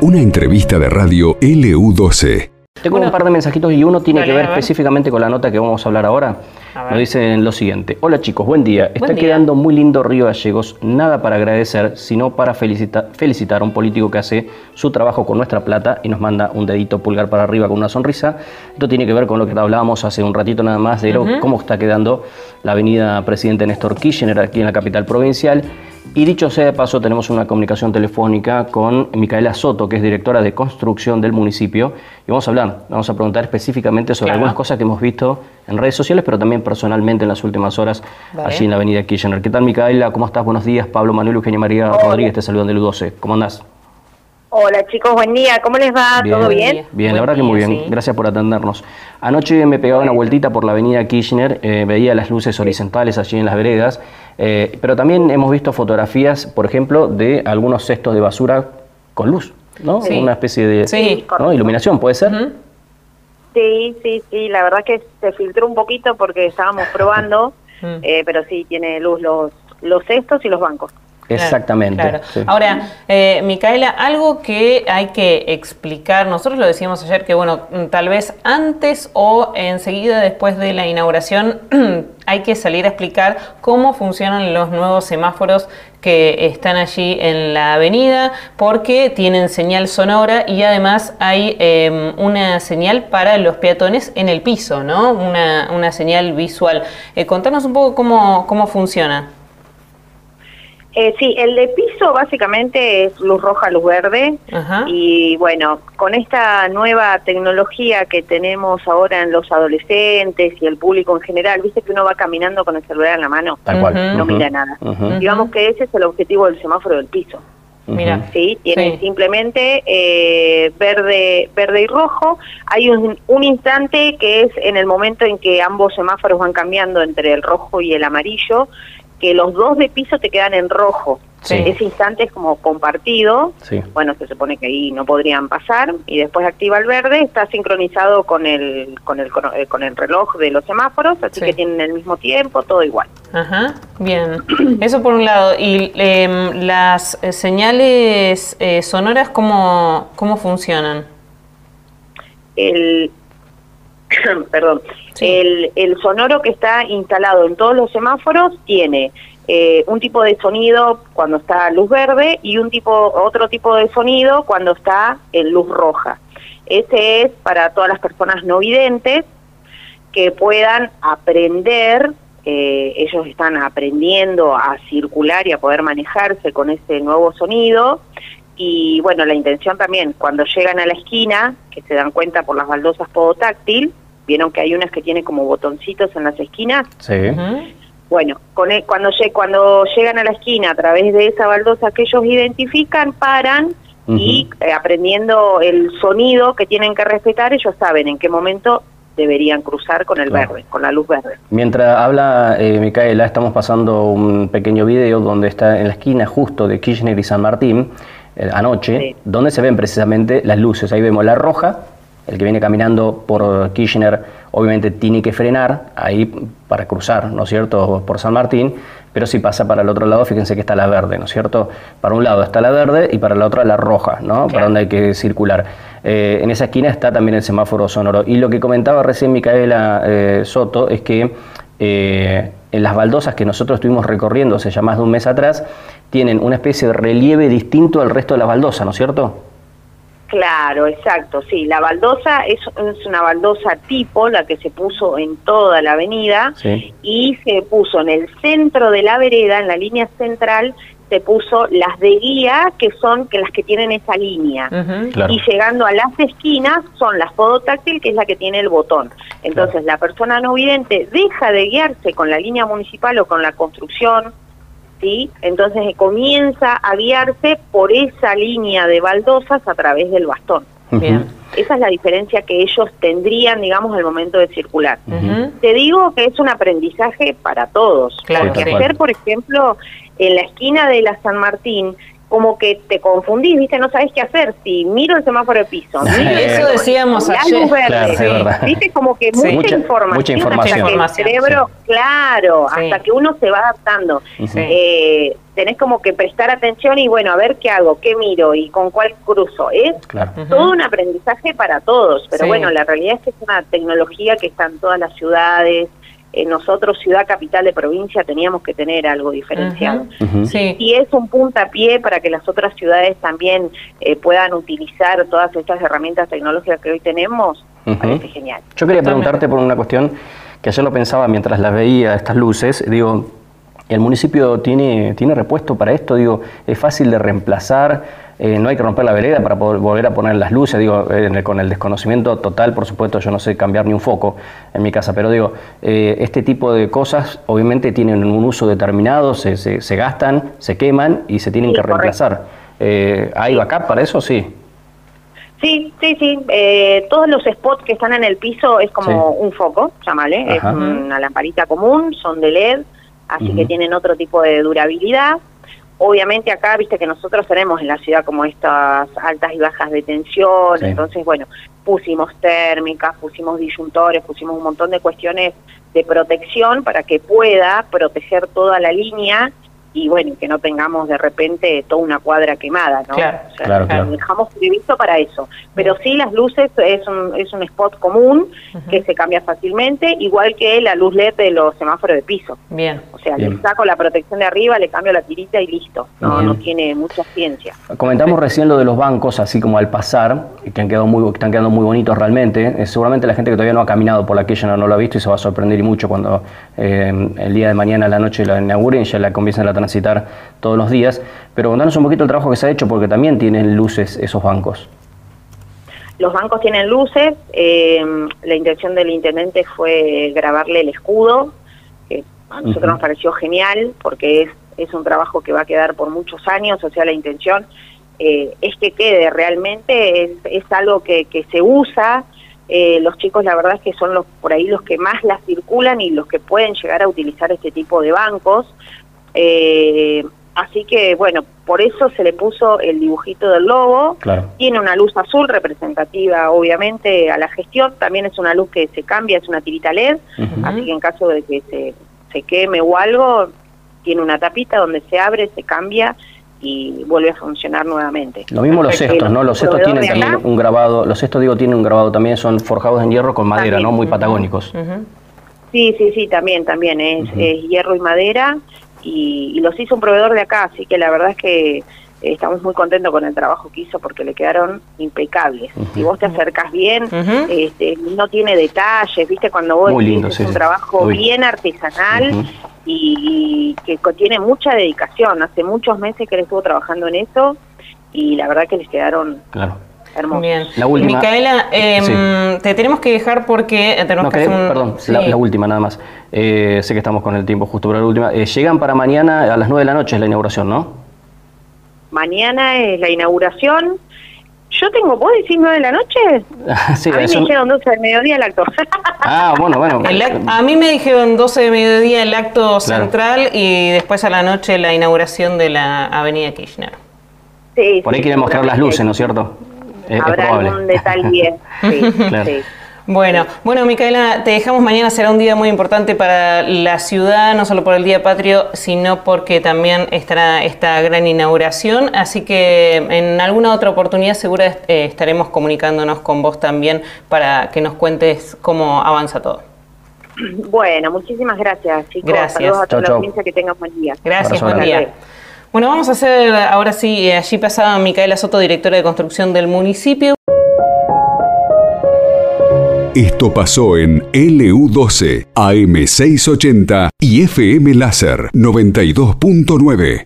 Una entrevista de radio LU12. Tengo un par de mensajitos y uno tiene que ver específicamente con la nota que vamos a hablar ahora. Nos dicen lo siguiente. Hola chicos, buen día. Está quedando muy lindo Río Gallegos. Nada para agradecer, sino para felicitar a un político que hace su trabajo con nuestra plata y nos manda un dedito pulgar para arriba con una sonrisa. Esto tiene que ver con lo que hablábamos hace un ratito nada más de cómo está quedando la avenida Presidente Néstor Kirchner aquí en la capital provincial. Y dicho sea de paso, tenemos una comunicación telefónica con Micaela Soto, que es directora de construcción del municipio, y vamos a hablar, vamos a preguntar específicamente sobre algunas cosas que hemos visto en redes sociales, pero también personalmente en las últimas horas allí en la avenida Kirchner. ¿Qué tal, Micaela? ¿Cómo estás? Buenos días. Pablo Manuel Eugenia María Rodríguez te saludan del U12. ¿Cómo andás? Hola chicos, buen día. ¿Cómo les va? ¿Todo bien? Bien, la verdad que muy bien. Gracias por atendernos. Anoche me pegaba una vueltita por la avenida Kirchner, eh, veía las luces horizontales allí en las veredas, eh, pero también hemos visto fotografías, por ejemplo, de algunos cestos de basura con luz, ¿no? Una especie de iluminación, ¿puede ser? Sí, sí, sí. La verdad que se filtró un poquito porque estábamos probando, mm. eh, pero sí tiene luz los, los cestos y los bancos. Exactamente. Ahora, eh, Micaela, algo que hay que explicar, nosotros lo decíamos ayer que, bueno, tal vez antes o enseguida después de la inauguración hay que salir a explicar cómo funcionan los nuevos semáforos que están allí en la avenida, porque tienen señal sonora y además hay em, una señal para los peatones en el piso, ¿no? Una, una señal visual. Eh, contanos un poco cómo, cómo funciona. Eh, sí, el de piso básicamente es luz roja, luz verde. Y bueno, con esta nueva tecnología que tenemos ahora en los adolescentes y el público en general, viste que uno va caminando con el celular en la mano, no mira nada. Digamos que ese es el objetivo del semáforo del piso. Mira, sí, tiene simplemente eh, verde, verde y rojo. Hay un, un instante que es en el momento en que ambos semáforos van cambiando entre el rojo y el amarillo que los dos de piso te quedan en rojo. Ese instante es como compartido. Bueno, se supone que ahí no podrían pasar y después activa el verde. Está sincronizado con el con el eh, con el reloj de los semáforos, así que tienen el mismo tiempo, todo igual. Ajá, bien. Eso por un lado. Y em, las eh, señales eh, sonoras, ¿cómo, ¿cómo funcionan? El, perdón, el, el, sonoro que está instalado en todos los semáforos tiene eh, un tipo de sonido cuando está luz verde y un tipo otro tipo de sonido cuando está en luz roja. Ese es para todas las personas no videntes que puedan aprender, eh, ellos están aprendiendo a circular y a poder manejarse con ese nuevo sonido y bueno, la intención también, cuando llegan a la esquina, que se dan cuenta por las baldosas podotáctil, vieron que hay unas que tienen como botoncitos en las esquinas. Sí. Bueno, con e, cuando, cuando llegan a la esquina a través de esa baldosa que ellos identifican, paran y eh, aprendiendo el sonido que tienen que respetar, ellos saben en qué momento deberían cruzar con el verde, con la luz verde. Mientras habla eh, Micaela, estamos pasando un pequeño video donde está en la esquina justo de Kirchner y San Martín, eh, anoche, donde se ven precisamente las luces. Ahí vemos la roja, el que viene caminando por Kirchner obviamente tiene que frenar ahí para cruzar, ¿no es cierto?, por San Martín, pero si pasa para el otro lado, fíjense que está la verde, ¿no es cierto? Para un lado está la verde y para la otra la roja, ¿no? Para donde hay que circular. Eh, en esa esquina está también el semáforo sonoro. Y lo que comentaba recién Micaela eh, Soto es que eh, en las baldosas que nosotros estuvimos recorriendo hace ya más de un mes atrás, tienen una especie de relieve distinto al resto de las baldosas, ¿no es cierto? Claro, exacto, sí. La baldosa es, una baldosa tipo, la que se puso en toda la avenida, y se puso en el centro de la vereda, en la línea central, se puso las de guía, que son que las que tienen esa línea. Y llegando a las esquinas son las podotáctil, que es la que tiene el botón. Entonces la persona no vidente deja de guiarse con la línea municipal o con la construcción ¿sí? Entonces eh, comienza a guiarse por esa línea de baldosas a través del bastón. Bien. Esa es la diferencia que ellos tendrían, digamos, al momento de circular. Te digo que es un aprendizaje para todos. Claro, porque hacer, por ejemplo, en la esquina de la San Martín, como que te confundís, ¿viste? No sabes qué hacer. Si miro el semáforo de piso, eso decíamos ayer. ¿Viste? Como que mucha, información. Mucha información. Hasta que el cerebro, claro, hasta que uno se va adaptando. Eh, tenés como que prestar atención y bueno, a ver qué hago, qué miro y con cuál cruzo. Es todo un aprendizaje para todos, pero bueno, la realidad es que es una tecnología que está en todas las ciudades, nosotros, ciudad capital de provincia, teníamos que tener algo diferenciado. Y es un puntapié para que las otras ciudades también eh, puedan utilizar todas estas herramientas tecnológicas que hoy tenemos, parece genial. Yo quería preguntarte por una cuestión que ayer lo pensaba mientras las veía, estas luces, digo, ¿el municipio tiene, tiene repuesto para esto? Digo, ¿es fácil de reemplazar? Eh, no hay que romper la vereda para poder volver a poner las luces, digo, con el desconocimiento total, por supuesto, yo no sé cambiar ni un foco en mi casa, pero digo, eh, este tipo de cosas obviamente tienen un uso determinado, se, se, gastan, se queman y se tienen que reemplazar. Eh, ¿Hay backup para eso? Sí. Sí, sí, sí. todos los spots que están en el piso es como un foco, llámale, es una lamparita común, son de LED, así que tienen otro tipo de durabilidad. Obviamente acá, viste que nosotros tenemos en la ciudad como estas altas y bajas de tensión, entonces, bueno, pusimos térmicas, pusimos disyuntores, pusimos un montón de cuestiones de protección para que pueda proteger toda la línea y bueno, que no tengamos de repente toda una cuadra quemada, ¿no? Claro, claro, claro. Dejamos previsto para eso. Pero sí, las luces es un, es un spot común que se cambia fácilmente, igual que la luz LED de los semáforos de piso. Bien. O sea, le saco la protección de arriba, le cambio la tirita y listo. No, no tiene mucha ciencia. Comentamos recién lo de los bancos, así como al pasar, que han quedado muy, están quedando muy bonitos realmente. Eh, seguramente la gente que todavía no ha caminado por la calle no, no lo ha visto y se va a sorprender y mucho cuando eh, el día de mañana a la noche la inauguren y ya la comiencen a transitar todos los días. Pero contanos un poquito el trabajo que se ha hecho, porque también tienen luces esos bancos. Los bancos tienen luces, eh, la intención del intendente fue grabarle el escudo, que a nosotros nos pareció genial, porque es, es un trabajo que va a quedar por muchos años, o sea, la intención eh, es que quede realmente, es, es algo que, que se usa, eh, los chicos la verdad es que son los por ahí los que más la circulan y los que pueden llegar a utilizar este tipo de bancos, eh, así que, bueno, por eso se le puso el dibujito del logo. Tiene una luz azul representativa, obviamente, a la gestión. También es una luz que se cambia, es una tirita LED. Así que en caso de que se, se queme o algo, tiene una tapita donde se abre, se cambia y vuelve a funcionar nuevamente. Lo mismo los cestos, ¿no? Los cestos tienen también un grabado, los cestos digo tienen un grabado también, son forjados en hierro con madera, ¿no? Muy patagónicos. Sí, sí, sí, también, también, es, es hierro y madera y, los hizo un proveedor de acá, así que la verdad es que eh, estamos muy contentos con el trabajo que hizo porque le quedaron impecables. Si vos te acercas bien, este, no tiene detalles, ¿viste? Cuando vos lindo, es un trabajo bien artesanal y, que tiene mucha dedicación. Hace muchos meses que él estuvo trabajando en eso y la verdad que les quedaron claro. Bien. La última. Micaela, em, te tenemos que dejar porque tenemos que, Perdón, la, última nada más. Eh, sé que estamos con el tiempo justo para la última. Eh, llegan para mañana a las 9 de la noche es la inauguración, ¿no? Mañana es la inauguración. Yo tengo, ¿vos decís 9 de la noche? sí, a mí me dijeron 12 de mediodía el acto. ah, bueno, bueno. a mí me dijeron 12 de mediodía el acto central y después a la noche la inauguración de la avenida Kirchner. Sí, Por ahí quieren mostrar las luces, ¿no es cierto? Habrá algún detalle. sí, Bueno, bueno, Micaela, te dejamos mañana, será un día muy importante para la ciudad, no solo por el Día Patrio, sino porque también estará esta gran inauguración, así que en alguna otra oportunidad seguro eh, estaremos comunicándonos con vos también para que nos cuentes cómo avanza todo. Bueno, muchísimas gracias, chicos. Gracias. Saludos a toda la audiencia, que tengan buen día. Gracias, buen día. Bueno, vamos a hacer ahora sí, eh, allí pasaba Micaela Soto, directora de construcción del municipio. Esto pasó en LU12, AM680 y FM Láser 92.9.